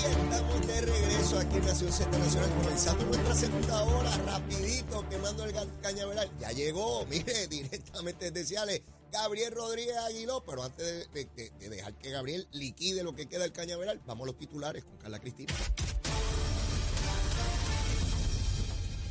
Y estamos de regreso aquí en Nación Z Nacional, comenzando nuestra segunda hora, rapidito, quemando el cañaveral. Ya llegó, mire, directamente desde Ciales, Gabriel Rodríguez Aguiló, pero antes de- de dejar que Gabriel liquide lo que queda del cañaveral, vamos a los titulares con Carla Cristina.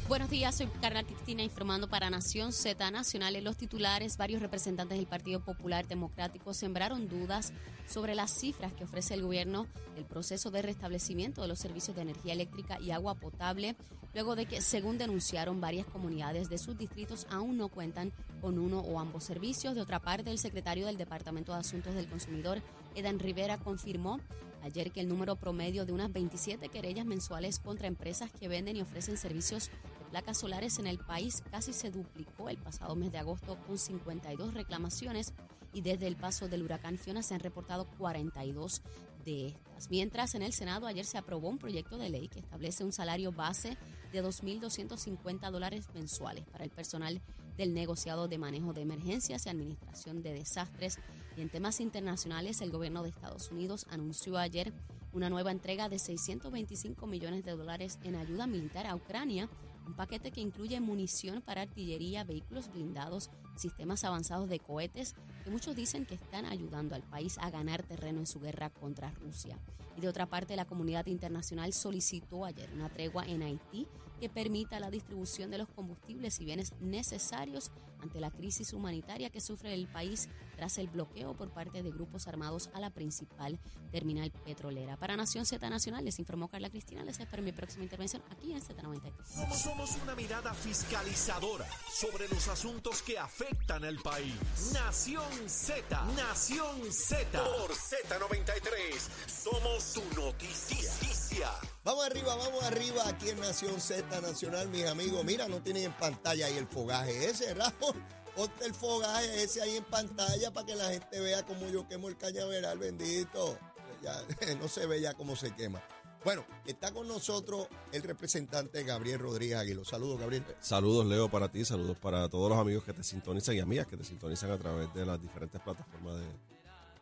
Buenos días, soy Carla Cristina informando para Nación Z Nacional. En los titulares, varios representantes del Partido Popular Democrático sembraron dudas sobre las cifras que ofrece el gobierno del proceso de restablecimiento de los servicios de energía eléctrica y agua potable, luego de que, según denunciaron, varias comunidades de sus distritos aún no cuentan con uno o ambos servicios. De otra parte, el secretario del Departamento de Asuntos del Consumidor, Edan Rivera, confirmó ayer que el número promedio de unas 27 querellas mensuales contra empresas que venden y ofrecen servicios placas solares en el país casi se duplicó el pasado mes de agosto con 52 reclamaciones y desde el paso del huracán Fiona se han reportado 42 de estas. Mientras en el Senado ayer se aprobó un proyecto de ley que establece un salario base de 2.250 dólares mensuales para el personal del negociado de manejo de emergencias y administración de desastres. Y en temas internacionales, el gobierno de Estados Unidos anunció ayer una nueva entrega de 625 millones de dólares en ayuda militar a Ucrania, un paquete que incluye munición para artillería, vehículos blindados, sistemas avanzados de cohetes, que muchos dicen que están ayudando al país a ganar terreno en su guerra contra Rusia. Y de otra parte, la comunidad internacional solicitó ayer una tregua en Haití que permita la distribución de los combustibles y bienes necesarios ante la crisis humanitaria que sufre el país tras el bloqueo por parte de grupos armados a la principal terminal petrolera. Para Nación Z Nacional les informó Carla Cristina. Les espero en mi próxima intervención aquí en Z93. Somos, somos una mirada fiscalizadora sobre los asuntos que afectan al país. Nación Z, Nación Z. Por Z93, somos su noticia. Vamos arriba, vamos arriba aquí en Nación Z Nacional, mis amigos. Mira, no tienen en pantalla ahí el fogaje ese, Raúl. Ponte el fogaje ese ahí en pantalla para que la gente vea cómo yo quemo el cañaveral, bendito. Ya, no se ve ya cómo se quema. Bueno, está con nosotros el representante Gabriel Rodríguez Aguilo. Saludos, Gabriel. Saludos, Leo, para ti, saludos para todos los amigos que te sintonizan y amigas que te sintonizan a través de las diferentes plataformas de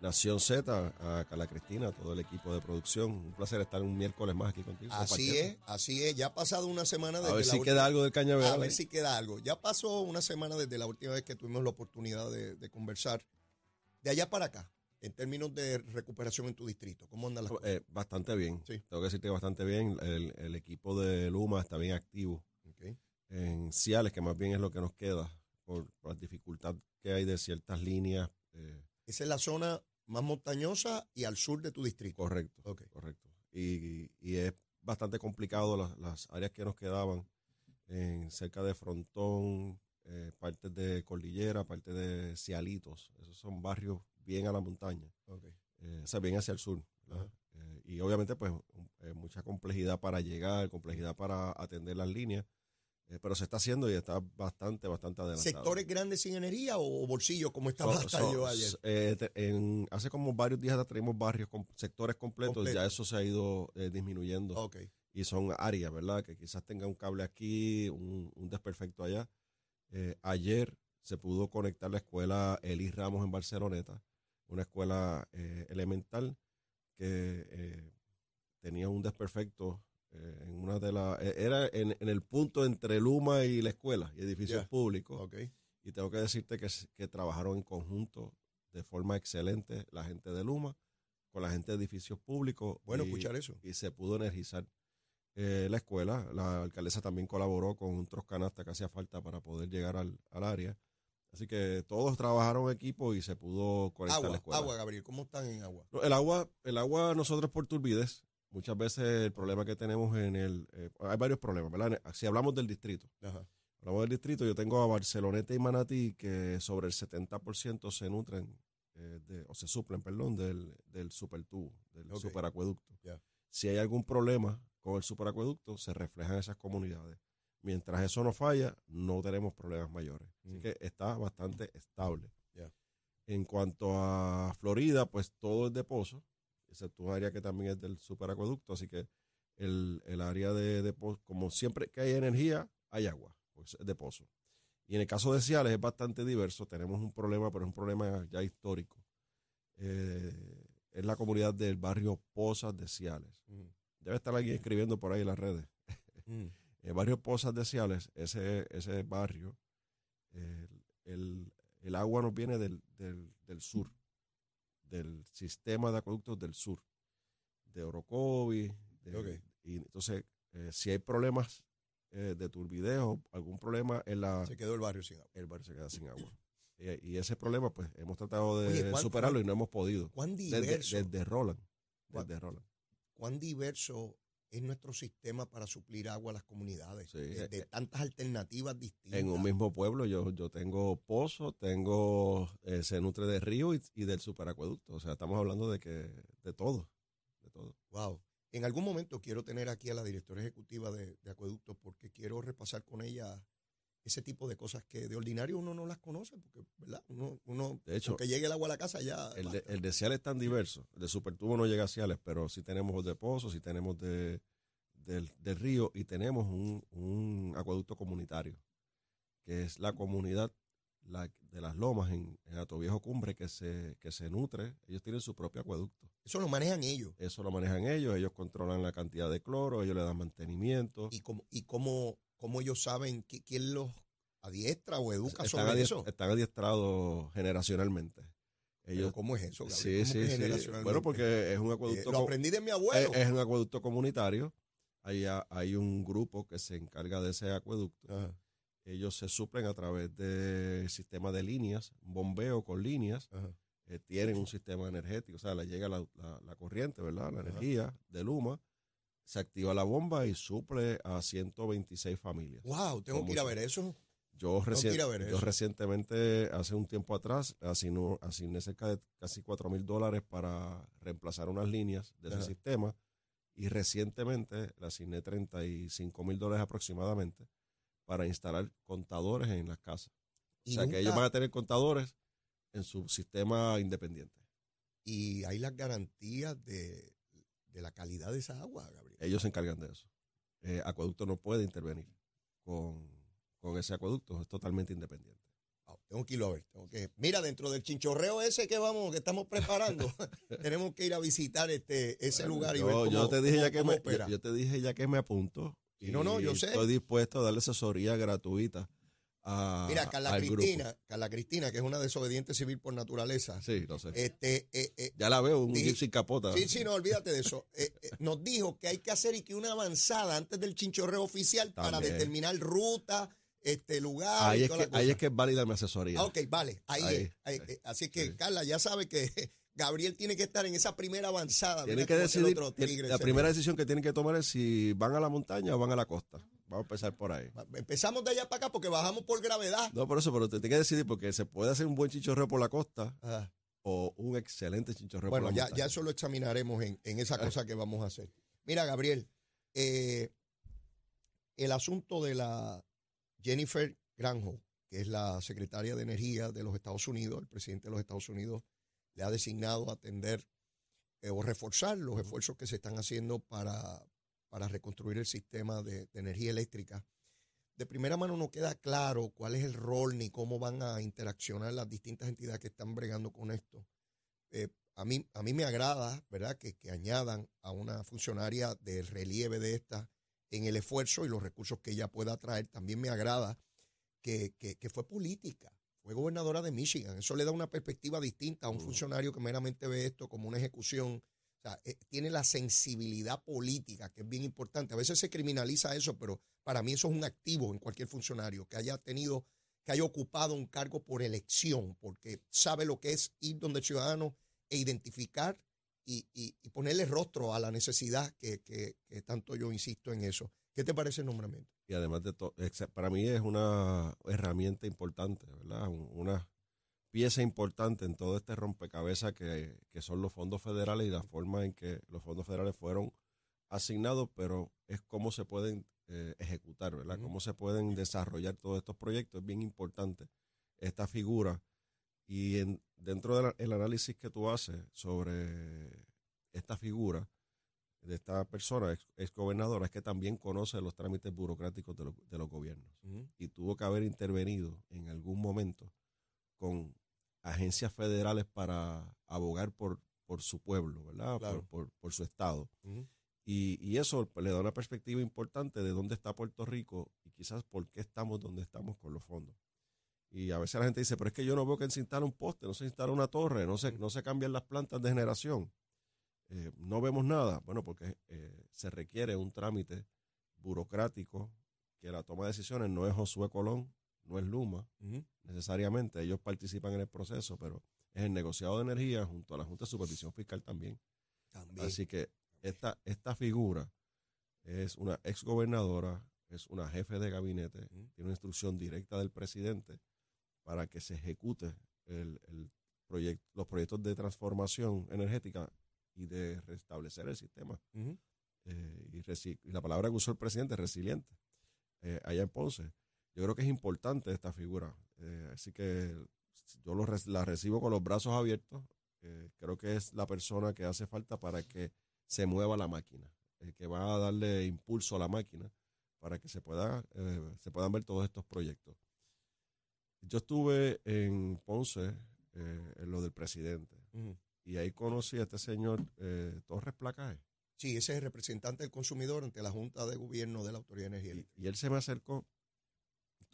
Nación Z, a Carla Cristina, a todo el equipo de producción. Un placer estar un miércoles más aquí contigo. Así es, así es. Ya ha pasado una semana desde A ver la si última- queda algo del cañaveral. A ver ahí. si queda algo. Ya pasó una semana desde la última vez que tuvimos la oportunidad de, de conversar. De allá para acá, en términos de recuperación en tu distrito, ¿cómo andan las cosas? Eh, bastante bien. Sí. Tengo que decirte bastante bien. El, el equipo de Luma está bien activo Ok. en Ciales, que más bien es lo que nos queda por, por la dificultad que hay de ciertas líneas. eh, Esa es la zona más montañosa y al sur de tu distrito. correcto. Correcto. Y, y es bastante complicado las, las áreas que nos quedaban en cerca de Frontón, eh, partes de Cordillera, partes de Cialitos. Esos son barrios bien a la montaña, ok. eh, o sea, bien hacia el sur. Eh, y obviamente, pues, eh, mucha complejidad para llegar, complejidad para atender las líneas, eh, pero se está haciendo y está bastante, bastante adelantado. ¿Sectores grandes sin energía o bolsillos como estaba So- yo ayer? eh, te- en- hace como varios días atrás tenemos barrios, con sectores completos, Completo. ya eso se ha ido eh, disminuyendo. Y son áreas, ¿verdad? Que quizás tenga un cable aquí, un, un desperfecto allá. Ayer se pudo conectar la escuela Elis Ramos en Barceloneta, una escuela elemental, que tenía un desperfecto eh, en una de las... Era en, en el punto entre Luma y la escuela y edificios públicos. Ok. Y tengo que decirte que, que trabajaron en conjunto de forma excelente la gente de Luma con la gente de edificios públicos. Bueno y- escuchar eso. y se pudo energizar eh, la escuela. La alcaldesa también colaboró con un troscanasta que hacía falta para poder llegar al, al área. Así que todos trabajaron en equipo y se pudo conectar la escuela. agua, Gabriel. ¿Cómo están en agua? No, el agua, el agua nosotros por turbidez, muchas veces el problema que tenemos en el, eh, hay varios problemas, ¿verdad? Si hablamos del distrito, Ajá. hablamos del distrito, yo tengo a Barceloneta y Manatí que sobre el 70% se nutren, eh, de- o se suplen, perdón, del, del supertubo, del superacueducto. Si hay algún problema con el superacueducto, se refleja en esas comunidades. Mientras eso no falla, no tenemos problemas mayores. Así Mm. que está bastante estable. En cuanto a Florida, pues todo es de pozo, excepto un área que también es del superacueducto, así que el, el área de, de como siempre que hay energía, hay agua, pues es de pozo. Y en el caso de Ciales es bastante diverso, tenemos un problema, pero es un problema ya histórico. Eh, es la comunidad del barrio Pozas de Ciales. Mm. Debe estar alguien escribiendo por ahí en las redes. Mm. El barrio Pozas de Ciales, ese, ese barrio, el, el- el agua nos viene del, del, del sur, del sistema de acueductos del sur, de Orocovi. de-. Y entonces, eh, si hay problemas eh, de turbidez o algún problema en la, Se quedó el barrio sin agua. el barrio se queda sin agua. Eh, y ese problema, pues, hemos tratado de Oye, ¿cuán- superarlo y no hemos podido. ¿Cuán Desde, diverso, desde Roland. ¿Cuán- Desde Roland. cuán diverso es nuestro sistema para suplir agua a las comunidades? Sí, de, de eh, tantas alternativas distintas. En un mismo pueblo yo, yo tengo pozo, tengo, eh, se nutre de río y, y del superacueducto. O sea, estamos hablando de que, de todo, de todo. Wow. En algún momento quiero tener aquí a la directora ejecutiva de, de Acueducto porque quiero repasar con ella ese tipo de cosas que de ordinario uno no las conoce, porque, ¿verdad? Uno, uno De hecho, que llegue el agua a la casa ya. El de, el de Ciales es tan diverso. El de Supertubo no llega a Ciales, pero sí tenemos de pozo, sí tenemos de, del, del río y tenemos un, un acueducto comunitario, que es la comunidad la- de las lomas en, en Atoviejo Cumbre que se, que se nutre. Ellos tienen su propio acueducto. Eso lo manejan ellos. Eso lo manejan ellos, ellos controlan la cantidad de cloro, ellos le dan mantenimiento. Y cómo, y cómo, cómo ellos saben qui- quién los adiestra o educa están, sobre adiest- eso. están adiestrados generacionalmente. Ellos, ¿Cómo es eso, Gabriel? sí, ¿Cómo sí, sí. Bueno, porque es un Eh, acueducto. lo co- aprendí de mi abuelo. es un acueducto comunitario. Hay, hay un grupo que se encarga de ese acueducto. Ajá, Ellos se suplen a través del sistema de líneas, bombeo con líneas. eh, tienen un sistema energético, o sea, le llega la, la- la corriente, ¿verdad? La Ajá. energía de Luma. Se activa la bomba y suple a 126 familias. Wow, tengo que ir a ver eso. Yo, ver yo eso. recientemente, hace un tiempo atrás, asigné, asigné cerca de casi 4 mil dólares para reemplazar unas líneas de ese Ajá. sistema y recientemente le asigné 35 mil dólares aproximadamente para instalar contadores en las casas. O sea, que ellos van a tener contadores en su sistema independiente. Y hay las garantías de, de la calidad de esa agua, Gabriel. Ellos se encargan de eso. Eh, acueducto no puede intervenir con, con ese acueducto, es totalmente independiente. Tengo que irlo a ver. Tengo que... Mira, dentro del chinchorreo ese que vamos, que estamos preparando, tenemos que ir a visitar este, ese lugar y ver yo, cómo, yo te dije cómo- ya que me, opera. yo, yo te dije ya que me apunto. Sí, no, no, yo y sé. Estoy dispuesto a darle asesoría gratuita a, Mira, Carla. Cristina, Carla Cristina, que es una desobediente civil por naturaleza, Sí, lo sé. este, eh, eh, ya la veo, un dije- sin capota. sí, sí, no, olvídate de eso. Eh, eh, nos dijo que hay que hacer y que una avanzada antes del chinchorreo oficial para determinar ruta, este lugar ahí, y es toda que, la cosa. ahí es que es válida mi asesoría. Ah, ok, vale, ahí, Ahí, es. Así que, sí. Carla, ya sabe que Gabriel tiene que estar en esa primera avanzada. Tienen Mira que es el decidir, otro tiene- tigre la primera decisión que tienen que tomar es si van a la montaña o van a la costa. Vamos a empezar por ahí. Empezamos de allá para acá porque bajamos por gravedad. No, por eso, pero te tienes que decidir porque se puede hacer un buen chichorreo por la costa Ajá. o un excelente chichorreo Bueno, por la ya, montaña. ya eso lo examinaremos en, en esa cosa que vamos a hacer. Mira, Gabriel, eh, el asunto de la Jennifer Granholm, que es la secretaria de Energía de los Estados Unidos, el presidente de los Estados Unidos le ha designado atender eh, o reforzar los esfuerzos que se están haciendo para, para reconstruir el sistema de, de energía eléctrica. De primera mano no queda claro cuál es el rol ni cómo van a interaccionar las distintas entidades que están bregando con esto. Eh, a mí, a mí me agrada, ¿verdad?, que, que añadan a una funcionaria del relieve de esta en el esfuerzo y los recursos que ella pueda traer. También me agrada que, que, que fue política, fue gobernadora de Michigan. Eso le da una perspectiva distinta a un funcionario que meramente ve esto como una ejecución. Eh, tiene la sensibilidad política, que es bien importante. A veces se criminaliza eso, pero para mí eso es un activo en cualquier funcionario que haya tenido, que haya ocupado un cargo por elección, porque sabe lo que es ir donde el ciudadano e identificar y, y- ponerle rostro a la necesidad que, que- que tanto yo insisto en eso. ¿Qué te parece el nombramiento? Y además de todo, para mí es una herramienta importante, ¿verdad? Un- Una pieza importante en todo este rompecabezas que, que son los fondos federales y la forma en que los fondos federales fueron asignados, pero es cómo se pueden eh, ejecutar, ¿verdad? Ujú. Cómo se pueden desarrollar todos estos proyectos. Es bien importante esta figura. Y en, dentro del análisis que tú haces sobre esta figura, de esta persona, ex, ex gobernadora, es que también conoce los trámites burocráticos de, los- de los gobiernos y tuvo que haber intervenido en algún momento con agencias federales para abogar por, por su pueblo, ¿verdad? Claro. Por, por- por su estado. Y, y eso le da una perspectiva importante de dónde está Puerto Rico y quizás por qué estamos donde estamos con los fondos. Y a veces la gente dice, pero es que yo no veo que se instale un poste, no se instala una torre, no se, no se cambian las plantas de generación. Eh, no vemos nada. Bueno, porque eh, se requiere un trámite burocrático que la toma de decisiones no es Josué Colón, no es Luma, necesariamente. Ellos participan en el proceso, pero es el negociado de energía junto a la Junta de Supervisión Fiscal también. También. Así que esta, esta figura es una exgobernadora, es una jefe de gabinete, tiene una instrucción directa del presidente para que se ejecute el, el los proyectos de transformación energética y de restablecer el sistema. Eh, y la palabra que usó el presidente, resiliente, eh, allá en Ponce. Yo creo que es importante esta figura. Eh, así que yo lo la recibo con los brazos abiertos. Eh, creo que es la persona que hace falta para que se mueva la máquina, el que va a darle impulso a la máquina para que se, pueda, eh, se puedan ver todos estos proyectos. Yo estuve en Ponce, eh, en lo del presidente, y ahí conocí a este señor eh, Torres Placaje. Sí, ese es el representante del consumidor ante la Junta de Gobierno de la Autoridad de Energía y él se me acercó,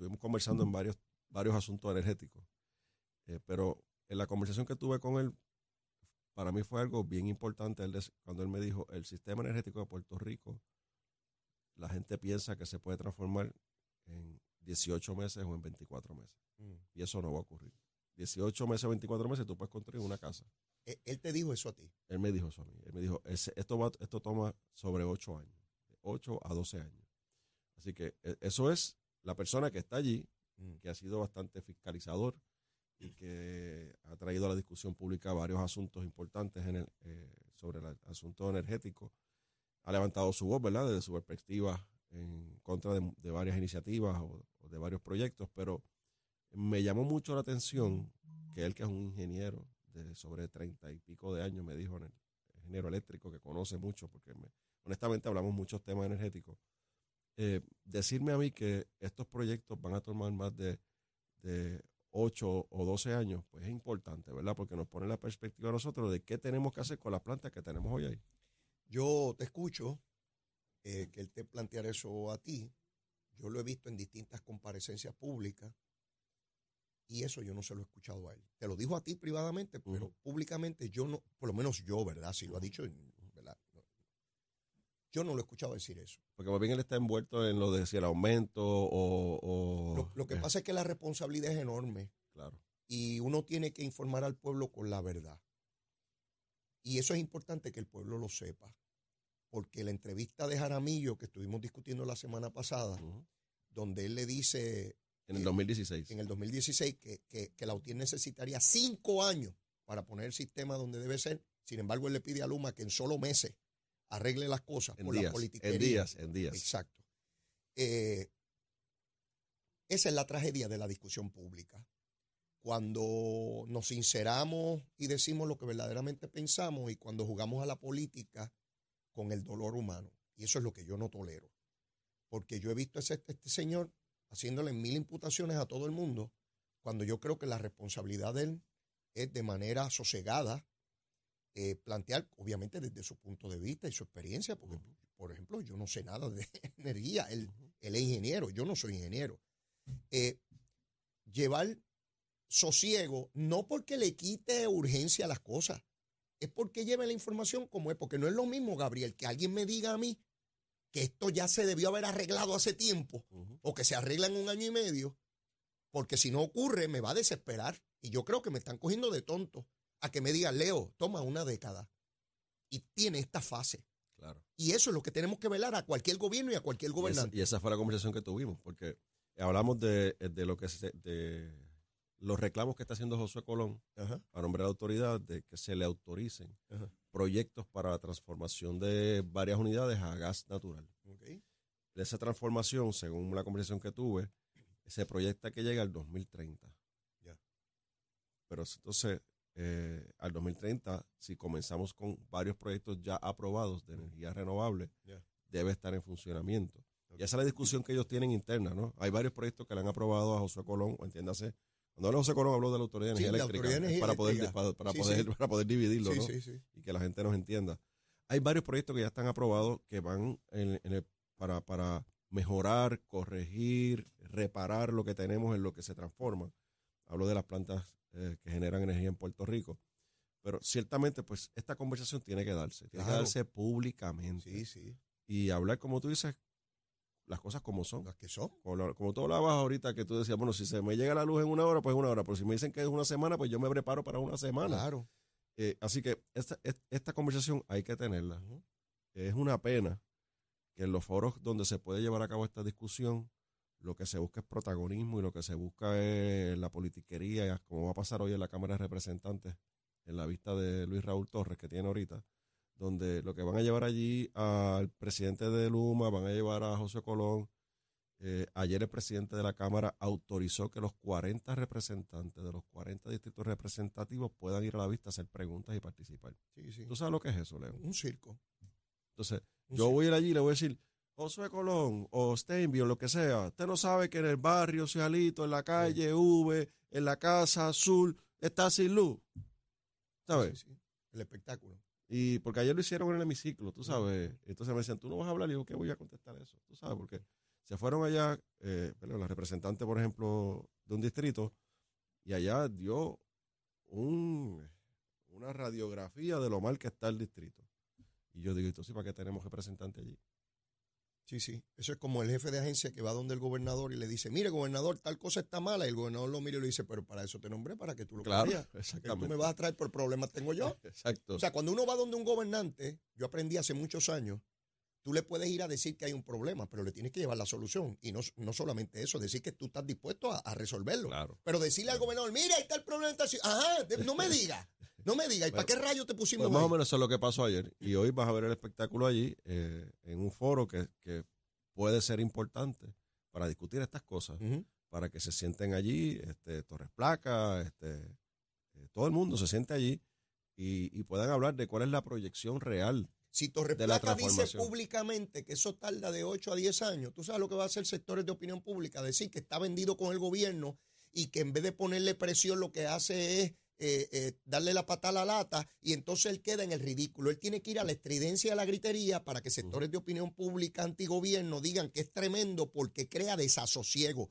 estuvimos conversando en varios, varios asuntos energéticos, eh, pero en la conversación que tuve con él, para mí fue algo bien importante él cuando él me dijo, el sistema energético de Puerto Rico, la gente piensa que se puede transformar en 18 meses o en 24 meses, Mm. y eso no va a ocurrir. 18 meses o 24 meses tú puedes construir una casa. Eh, Él te dijo eso a ti. Él me dijo eso a mí. Él me dijo, "Ese- esto, va, esto toma sobre 8 años, de 8 a 12 años. Así que eh, eso es la persona que está allí, Mm. que ha sido bastante fiscalizador y que ha traído a la discusión pública varios asuntos importantes en el, eh, sobre el asunto energético. Ha levantado su voz, ¿verdad?, desde su perspectiva en contra de, de varias iniciativas o, o de varios proyectos, pero me llamó mucho la atención que él, que es un ingeniero de sobre treinta y pico de años, me dijo, en el- ingeniero eléctrico que conoce mucho, porque me- honestamente hablamos muchos temas energéticos, eh, decirme a mí que estos proyectos van a tomar más de, de 8 o 12 años, pues es importante, ¿verdad? Porque nos pone la perspectiva a nosotros de qué tenemos que hacer con las plantas que tenemos hoy ahí. Yo te escucho eh, que él te planteara eso a ti. Yo lo he visto en distintas comparecencias públicas y eso yo no se lo he escuchado a él. Te lo dijo a ti privadamente, pero públicamente yo no, por lo menos yo, ¿verdad? Si lo ha dicho. Yo no lo he escuchado decir eso. Porque más bien él está envuelto en lo de si el aumento o... o- Lo, lo que eh, pasa es que la responsabilidad es enorme Claro. y uno tiene que informar al pueblo con la verdad. Y eso es importante que el pueblo lo sepa, porque la entrevista de Jaramillo que estuvimos discutiendo la semana pasada, donde él le dice En el Eh, 2016. en el 2016 que, que, que la UTIER necesitaría cinco años para poner el sistema donde debe ser. Sin embargo, él le pide a Luma que en solo meses arregle las cosas En por la días, politiquería. en días, en días. Exacto. Eh, esa es la tragedia de la discusión pública. Cuando nos sinceramos y decimos lo que verdaderamente pensamos y cuando jugamos a la política con el dolor humano. Y eso es lo que yo no tolero. Porque yo he visto a ese- este señor haciéndole mil imputaciones a todo el mundo, cuando yo creo que la responsabilidad de él es de manera sosegada eh, plantear, obviamente desde su punto de vista y su experiencia, porque, por ejemplo, yo no sé nada de energía, él, él es ingeniero, yo no soy ingeniero. Eh, llevar sosiego, no porque le quite urgencia a las cosas, es porque lleve la información como es, porque no es lo mismo, Gabriel, que alguien me diga a mí que esto ya se debió haber arreglado hace tiempo, o que se arregla en un año y medio, porque si no ocurre me va a desesperar. Y yo creo que me están cogiendo de tonto a que me digan, Leo, toma una década y tiene esta fase. Claro. Y eso es lo que tenemos que velar a cualquier gobierno y a cualquier Y esa, gobernante. y esa fue la conversación que tuvimos, porque hablamos de, de lo que se- de los reclamos que está haciendo Josué Colón Ajá, a nombre de la autoridad de que se le autoricen ajá, proyectos para la transformación de varias unidades a gas natural. ok. Esa transformación, según la conversación que tuve, se proyecta que llegue al 2030. Ya. Pero entonces, eh, al 2030, si comenzamos con varios proyectos ya aprobados de energía renovable, Ya. debe estar en funcionamiento. Ok. Y esa es la discusión que ellos tienen interna, ¿no? Hay varios proyectos que le han aprobado a Josué Colón, o entiéndase. Cuando hablo de José Colón, hablo de la Autoridad de Sí, Energía la Eléctrica, de Energía para, poder, Eléctrica. para, para Sí, poder, sí. para poder dividirlo, Sí, ¿no? sí, sí. y que la gente nos entienda. Hay varios proyectos que ya están aprobados que van en- en el- para, para mejorar, corregir, reparar lo que tenemos en lo que se transforma. Hablo de las plantas eh, que generan energía en Puerto Rico. Pero ciertamente, pues, esta conversación tiene que darse. Tiene que darse públicamente. Sí, sí. Y hablar, como tú dices, las cosas como son. Las que son. Como, como tú hablabas ahorita, que tú decías, bueno, si se me llega la luz en una hora, pues una hora. Pero si me dicen que es una semana, pues yo me preparo para una semana. Claro. Eh, así que esta, es- esta conversación hay que tenerla. Es una pena que en los foros donde se puede llevar a cabo esta discusión, lo que se busca es protagonismo y lo que se busca es la politiquería, como va a pasar hoy en la Cámara de Representantes, en la vista de Luis Raúl Torres que tiene ahorita, donde lo que van a llevar allí al presidente de Luma, van a llevar a José Colón. Eh, ayer el presidente de la Cámara autorizó que los 40 representantes de los 40 distritos representativos puedan ir a la vista a hacer preguntas y participar. Sí, sí. ¿Tú sabes lo que es eso, Leo? Un circo. Entonces, Un yo circo. voy a ir allí y le voy a decir, Josué Colón o Steinby o lo que sea, usted no sabe que en el barrio Cialito, en la calle V, en la casa azul, está sin luz. ¿Sabes? Sí, sí. El espectáculo. Y porque ayer lo hicieron en el hemiciclo, tú sabes. Entonces me decían, tú no vas a hablar. Y yo, ¿qué voy a contestar eso? Tú sabes, porque se fueron allá, eh, pero la representante, por ejemplo, de un distrito, y allá dio un, una radiografía de lo mal que está el distrito. Y yo digo, entonces, ¿para qué tenemos representante allí? Sí, sí. Eso es como el jefe de agencia que va donde el gobernador y le dice, mire, gobernador, tal cosa está mala. Y el gobernador lo mira y le dice, pero para eso te nombré, para que tú lo Claro, cambies. Que tú exactamente. me vas a traer por problemas tengo yo. Exacto. O sea, cuando uno va donde un gobernante, yo aprendí hace muchos años, tú le puedes ir a decir que hay un problema, pero le tienes que llevar la solución. Y no, no solamente eso, decir que tú estás dispuesto a, a resolverlo. claro. Pero decirle al gobernador, mira, ahí está el problema. está así". Ajá, no me diga, no me diga. ¿Y para qué rayo te pusimos Pues más o menos eso es lo que pasó ayer. Y hoy vas a ver el espectáculo allí, eh, en un foro que, que puede ser importante para discutir estas cosas, para que se sienten allí, este, Torres Placa, este, eh, todo el mundo se siente allí y, y puedan hablar de cuál es la proyección real. Si Torres Placa dice públicamente que eso tarda de 8 a 10 años, tú sabes lo que va a hacer sectores de opinión pública, decir que está vendido con el gobierno y que en vez de ponerle presión lo que hace es eh, eh, darle la pata a la lata y entonces él queda en el ridículo. Él tiene que ir a la estridencia de la gritería para que sectores de opinión pública antigobierno digan que es tremendo porque crea desasosiego.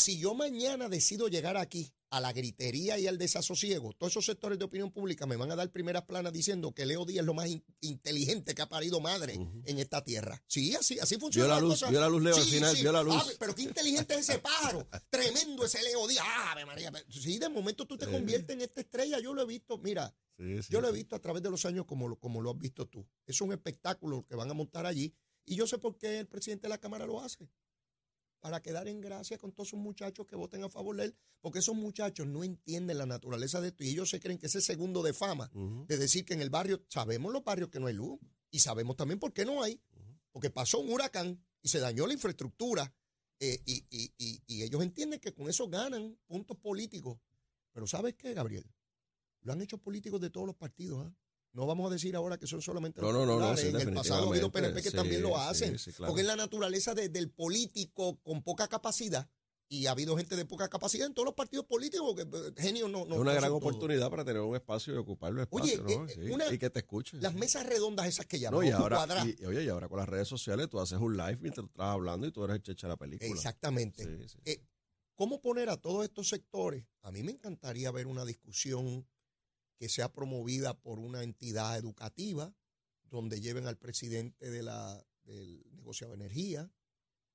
Si yo mañana decido llegar aquí a la gritería y al desasosiego, todos esos sectores de opinión pública me van a dar primeras planas diciendo que Leo Díaz es lo más in- inteligente que ha parido madre en esta tierra. Sí, así, así funciona. Vio la la luz, cosa. vio la luz, Leo, al final, vio la luz. Ah, pero qué inteligente es ese pájaro. Tremendo ese Leo Díaz. Ave María. Sí, de momento tú te Sí. conviertes en esta estrella. Yo lo he visto. Mira, Sí, sí, yo lo he sí. visto a través de los años como lo, como lo has visto tú. Es un espectáculo que van a montar allí. Y yo sé por qué el presidente de la Cámara lo hace. Para quedar en gracia con todos esos muchachos que voten a favor de él. Porque esos muchachos no entienden la naturaleza de esto. Y ellos se creen que ese segundo de fama de decir que en el barrio, sabemos los barrios que no hay luz. Y sabemos también por qué no hay. Porque pasó un huracán y se dañó la infraestructura. eh, y, y- y- y ellos entienden que con eso ganan puntos políticos. Pero ¿sabes qué, Gabriel? Lo han hecho políticos de todos los partidos. ¿ah? No vamos a decir ahora que son solamente los No, no, no, sí, En el pasado ha habido PNP que sí, también lo hacen. sí, claro. Porque es la naturaleza de- del político con poca capacidad Y ha habido gente de poca capacidad en todos los partidos políticos, que eh, genio no, no es una gran oportunidad para tener un espacio y ocuparlo Oye, espacio, ¿no? eh, una- y que te escuchen. Las mesas redondas esas que llaman, no, y ahora, y, oye, y ahora con las redes sociales tú haces un live mientras estás hablando y tú eres el checha de la película. Exactamente. Sí, sí. Eh, ¿Cómo poner a todos estos sectores? A mí me encantaría ver una discusión que sea promovida por una entidad educativa, donde lleven al presidente de la, del negociado de energía,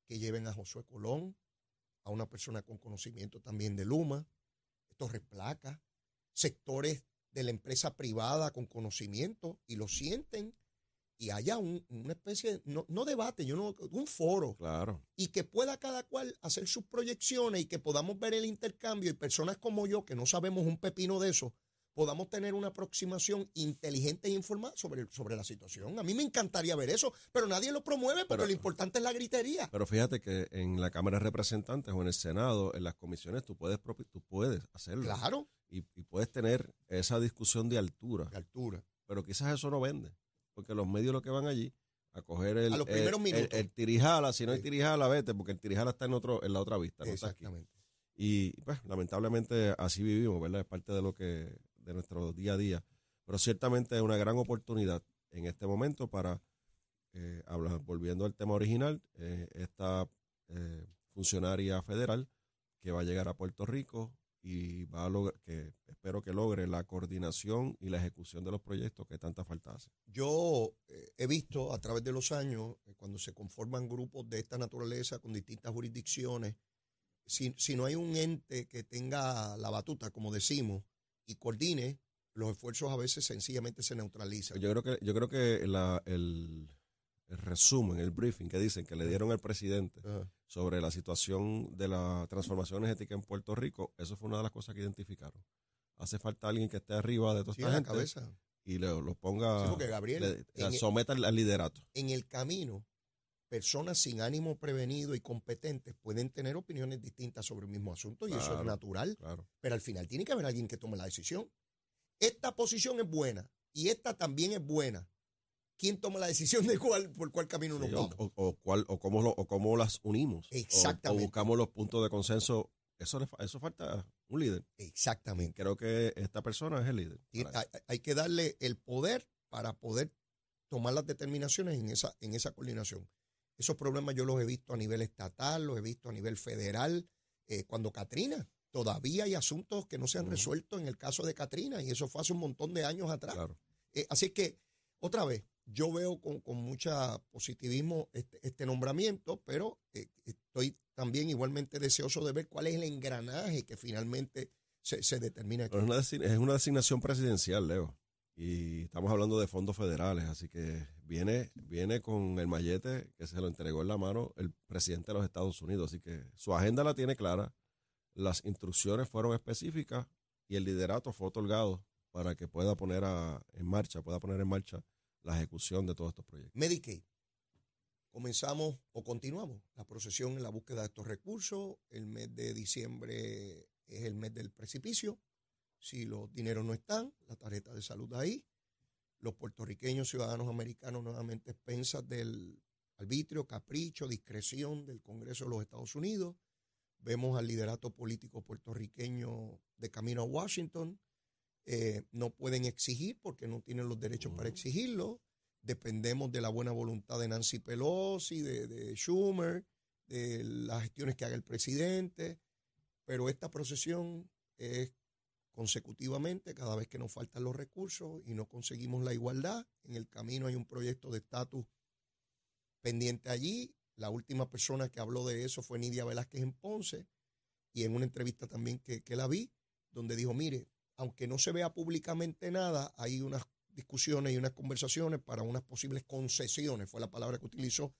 que lleven a Josué Colón, a una persona con conocimiento también de Luma, Torres Placas, sectores de la empresa privada con conocimiento y lo sienten y haya un- una especie, de- no, no debate, yo no, un foro Claro. y que pueda cada cual hacer sus proyecciones y que podamos ver el intercambio y personas como yo que no sabemos un pepino de eso, podamos tener una aproximación inteligente e informada sobre, sobre la situación. A mí me encantaría ver eso, pero nadie lo promueve porque Pero- lo importante es la gritería. Pero fíjate que en la Cámara de Representantes o en el Senado, en las comisiones, tú puedes, tú puedes hacerlo. Claro, Y, y puedes tener esa discusión de altura. de altura. Pero quizás eso no vende. Porque los medios lo que van allí a coger el, A los el- primeros el- minutos. El, tirijala, si no hay tirijala, vete, porque el tirijala está en otro, en la otra vista, no está aquí. Exactamente. Y pues lamentablemente así vivimos, ¿verdad? Es parte de lo que, de nuestro día a día. Pero ciertamente es una gran oportunidad en este momento para eh, volviendo al tema original, eh, esta eh, funcionaria federal que va a llegar a Puerto Rico y va a lograr, que espero que logre la coordinación y la ejecución de los proyectos que tanta falta hace. Yo eh, he visto a través de los años, eh, cuando se conforman grupos de esta naturaleza con distintas jurisdicciones, si, si no hay un ente que tenga la batuta, como decimos, y coordine, los esfuerzos a veces sencillamente se neutralizan. Yo creo que, yo creo que la- el, el resumen, el briefing que dicen que le dieron al presidente Ajá. sobre la situación de la transformación energética en Puerto Rico, eso fue una de las cosas que identificaron. Hace falta alguien que esté arriba de toda Sí, esta gente cabeza. y lo, lo ponga, Sí, Gabriel, le- someta al liderato. En el camino, personas sin ánimo prevenido y competentes pueden tener opiniones distintas sobre el mismo asunto y eso es natural. Claro. pero al final tiene que haber alguien que tome la decisión. Esta posición es buena y esta también es buena. ¿Quién toma la decisión de cuál, por cuál camino nos Sí, o, vamos? o- o cuál, o, cómo lo- o cómo las unimos. O- O, Exactamente. buscamos los puntos de consenso. Eso, le eso falta un líder. Exactamente. Creo que esta persona es el líder. Hay, hay que darle el poder para poder tomar las determinaciones en esa, en esa coordinación. Esos problemas yo los he visto a nivel estatal, los he visto a nivel federal. Eh, cuando Katrina, todavía hay asuntos que no se han resuelto en el caso de Katrina y eso fue hace un montón de años atrás. Claro. Eh, así que, otra vez, yo veo con, con mucha positivismo este, este nombramiento, pero eh, estoy también igualmente deseoso de ver cuál es el engranaje que finalmente se, se determina aquí. Pero es una, es una designación presidencial, Leo. Y estamos hablando de fondos federales, así que viene, viene con el mallete que se lo entregó en la mano el presidente de los Estados Unidos. Así que su agenda la tiene clara, las instrucciones fueron específicas y el liderato fue otorgado para que pueda poner a- en marcha, pueda poner en marcha la ejecución de todos estos proyectos. Medicaid. Comenzamos o continuamos la procesión en la búsqueda de estos recursos. El mes de diciembre es el mes del precipicio. Si los dineros no están, la tarjeta de salud ahí. Los puertorriqueños, ciudadanos americanos, nuevamente expensas del arbitrio, capricho, discreción del Congreso de los Estados Unidos. Vemos al liderato político puertorriqueño de camino a Washington. Eh, no pueden exigir porque no tienen los derechos para exigirlo dependemos de la buena voluntad de Nancy Pelosi, de, de Schumer, de las gestiones que haga el presidente, pero esta procesión es consecutivamente cada vez que nos faltan los recursos y no conseguimos la igualdad. En el camino hay un proyecto de estatus pendiente allí. La última persona que habló de eso fue Nidia Velázquez en Ponce y en una entrevista también que, que la vi, donde dijo, mire, aunque no se vea públicamente nada, hay unas discusiones y unas conversaciones para unas posibles concesiones, fue la palabra que utilizó,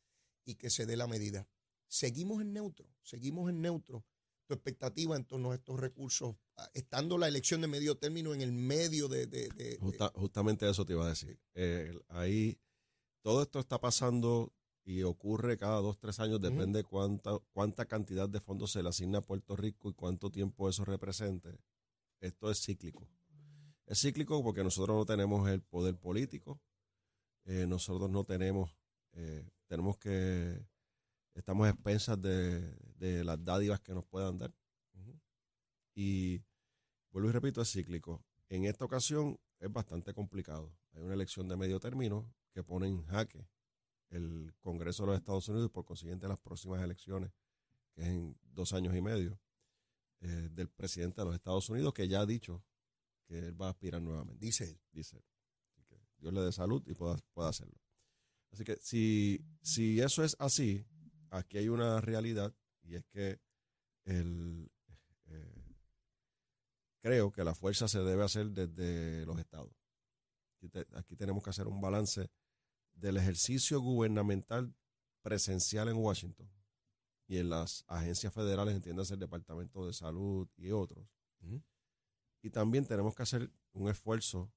y que se dé la medida. Seguimos en neutro, seguimos en neutro. Tu expectativa en torno a estos recursos, ah, estando la elección de medio término en el medio de... de- de- de- Justa- justamente eso te iba a decir. Eh, ahí todo esto está pasando y ocurre cada dos, tres años, depende cuánta, cuánta cantidad de fondos se le asigna a Puerto Rico y cuánto tiempo eso represente. Esto es cíclico. Es cíclico porque nosotros no tenemos el poder político, eh, nosotros no tenemos, eh, tenemos que estamos expensas de, de las dádivas que nos puedan dar. Y vuelvo y repito, es cíclico. En esta ocasión es bastante complicado. Hay una elección de medio término que pone en jaque el Congreso de los Estados Unidos y por consiguiente las próximas elecciones, que es en dos años y medio, eh, del presidente de los Estados Unidos, que ya ha dicho que él va a aspirar nuevamente. Dice él. Dice él. Así que Dios le dé salud y pueda, pueda hacerlo. Así que si, si eso es así, aquí hay una realidad y es que el, eh, creo que la fuerza se debe hacer desde los estados. Aquí, te- aquí tenemos que hacer un balance del ejercicio gubernamental presencial en Washington y en las agencias federales, entiéndase el Departamento de Salud y otros. Y también tenemos que hacer un esfuerzo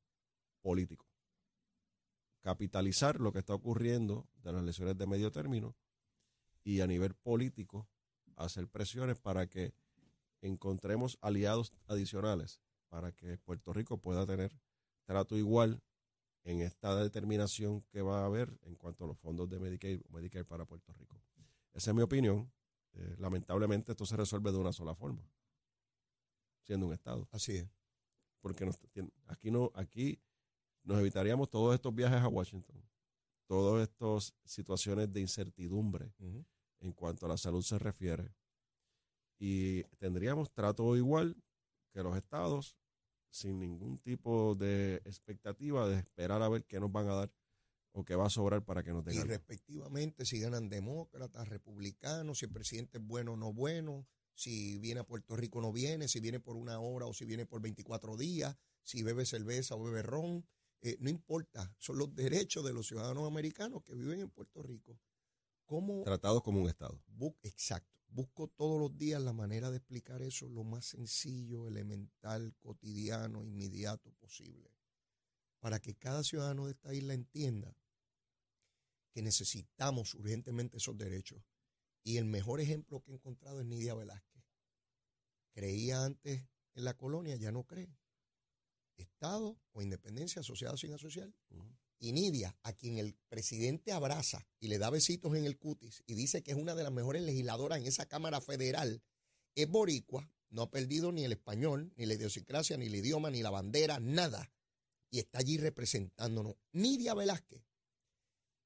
político. Capitalizar lo que está ocurriendo de las elecciones de medio término y a nivel político hacer presiones para que encontremos aliados adicionales para que Puerto Rico pueda tener trato igual en esta determinación que va a haber en cuanto a los fondos de Medicaid, Medicare para Puerto Rico. Esa es mi opinión. Eh, lamentablemente esto se resuelve de una sola forma, siendo un Estado Así es. porque nos, aquí no aquí nos evitaríamos todos estos viajes a Washington, todas estas situaciones de incertidumbre. En cuanto a la salud se refiere y tendríamos trato igual que los estados sin ningún tipo de expectativa de esperar a ver qué nos van a dar o qué va a sobrar para que nos den Y respectivamente, si ganan demócratas, republicanos, si el presidente es bueno o no bueno, si viene a Puerto Rico o no viene, si viene por una hora o si viene por 24 días, si bebe cerveza o bebe ron, eh, no importa, son los derechos de los ciudadanos americanos que viven en Puerto Rico. ¿Cómo tratados como un estado. Bu- exacto. Busco todos los días la manera de explicar eso lo más sencillo, elemental, cotidiano, inmediato posible. Para que cada ciudadano de esta isla entienda que necesitamos urgentemente esos derechos. Y el mejor ejemplo que he encontrado es Nidia Velázquez. Creía antes en la colonia, ya no cree. Estado o independencia, asociado sin asociar. Y Nidia, a quien el presidente abraza y le da besitos en el cutis y dice que es una de las mejores legisladoras en esa Cámara Federal, es boricua, no ha perdido ni el español, ni la idiosincrasia, ni el idioma, ni la bandera, nada. Y está allí representándonos. Nidia Velázquez.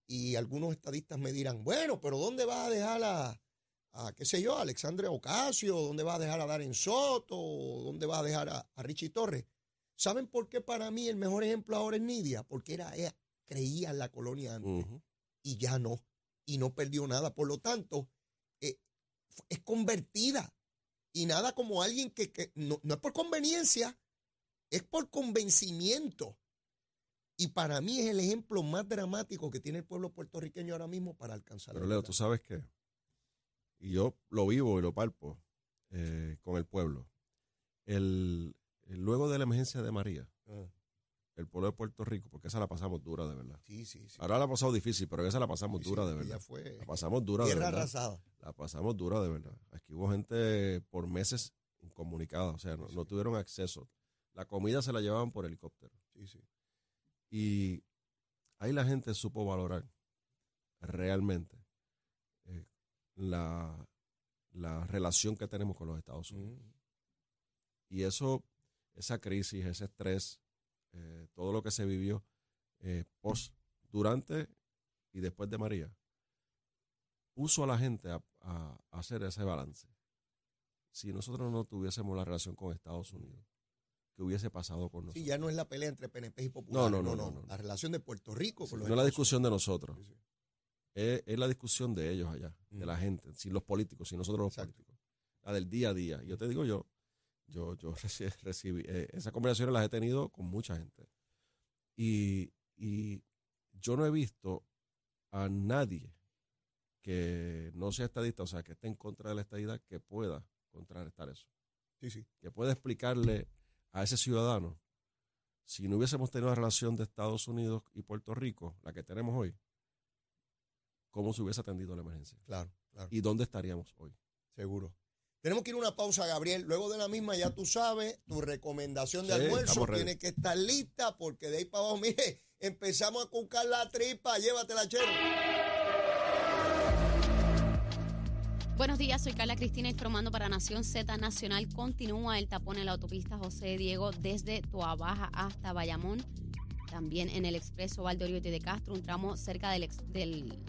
Y algunos estadistas me dirán, bueno, pero ¿dónde va a dejar a, qué sé yo, a Alexandre Ocasio? ¿Dónde va a dejar a Darren Soto? ¿Dónde va a dejar a, a Richie Torres? ¿Saben por qué para mí el mejor ejemplo ahora es Nidia? Porque era, creía en la colonia antes y ya no, y no perdió nada. Por lo tanto, eh, es convertida y nada como alguien que, que no, no es por conveniencia, es por convencimiento. Y para mí es el ejemplo más dramático que tiene el pueblo puertorriqueño ahora mismo para alcanzar. Pero la Leo, tú sabes que, y yo lo vivo y lo palpo eh, con el pueblo. El, el- luego de la emergencia de María, Ah, el pueblo de Puerto Rico, porque esa la pasamos dura de verdad. sí, sí, sí. Ahora la ha pasado difícil, pero esa la pasamos Sí, sí, dura de verdad. Fue La pasamos dura de verdad. arrasada. La pasamos dura de verdad. Aquí hubo gente por meses incomunicada, o sea, no, no tuvieron acceso. La comida se la llevaban por helicóptero. Sí, sí. Y ahí la gente supo valorar realmente eh, la, la relación que tenemos con los Estados Unidos. Mm. Y eso, esa crisis, ese estrés, eh, todo lo que se vivió eh, post, durante y después de María, puso a la gente a, a- a hacer ese balance. Si nosotros no tuviésemos la relación con Estados Unidos, ¿qué hubiese pasado con nosotros? Sí, ya no es la pelea entre PNP y populares. No, no, no, no, no. La relación de Puerto Rico Sí, con no los es la discusión de nosotros. Sí, sí. es, es la discusión de ellos allá, de Mm. la gente, sin los políticos, sin nosotros los Exacto. políticos. La del día a día. Y yo te digo yo, yo, yo reci- recibí, eh, esas conversaciones las he tenido con mucha gente. Y, y yo no he visto a nadie que no sea estadista, o sea, que esté en contra de la estadidad, que pueda contrarrestar eso. Sí, sí. Que pueda explicarle a ese ciudadano, si no hubiésemos tenido una relación de Estados Unidos y Puerto Rico, la que tenemos hoy, cómo se hubiese atendido la emergencia Claro, claro. y dónde estaríamos hoy. Seguro. Tenemos que ir a una pausa, Gabriel. Luego de la misma, ya tú sabes, tu recomendación de Sí, almuerzo tiene que estar lista porque de ahí para abajo, mire, empezamos a cucar la tripa. Llévatela, chero. Buenos días, soy Carla Cristina informando para Nación Z Nacional. Continúa el tapón en la autopista José Diego desde Toabaja hasta Bayamón. También en el expreso Valdeoriote de Castro, un tramo cerca de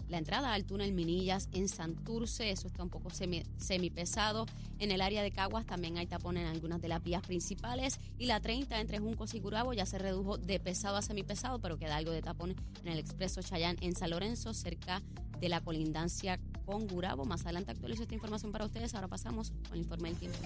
la entrada al túnel Minillas en Santurce. Eso está un poco semi, pesado. En el área de Caguas también hay tapón en algunas de las vías principales. Y la 30 entre Juncos y Curabo ya se redujo de pesado a semipesado, pero queda algo de tapón en el expreso Chayán en San Lorenzo, cerca de la colindancia con Gurabo. Más adelante actualizo esta información para ustedes. Ahora pasamos con el informe del tiempo.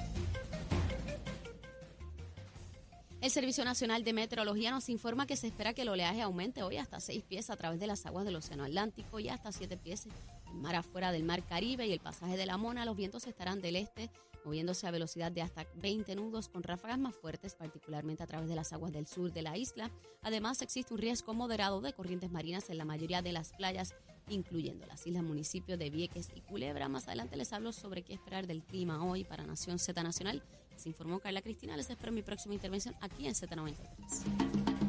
El Servicio Nacional de Meteorología nos informa que se espera que el oleaje aumente hoy hasta 6 pies a través de las aguas del Océano Atlántico y hasta 7 pies en mar afuera del Mar Caribe y el pasaje de la Mona. Los vientos estarán del este moviéndose a velocidad de hasta 20 nudos con ráfagas más fuertes, particularmente a través de las aguas del sur de la isla. Además, existe un riesgo moderado de corrientes marinas en la mayoría de las playas, incluyendo las islas municipios de Vieques y Culebra. Más adelante les hablo sobre qué esperar del clima hoy para Nación Z Nacional. Se informó Carla Cristina. Les espero mi próxima intervención aquí en Z93.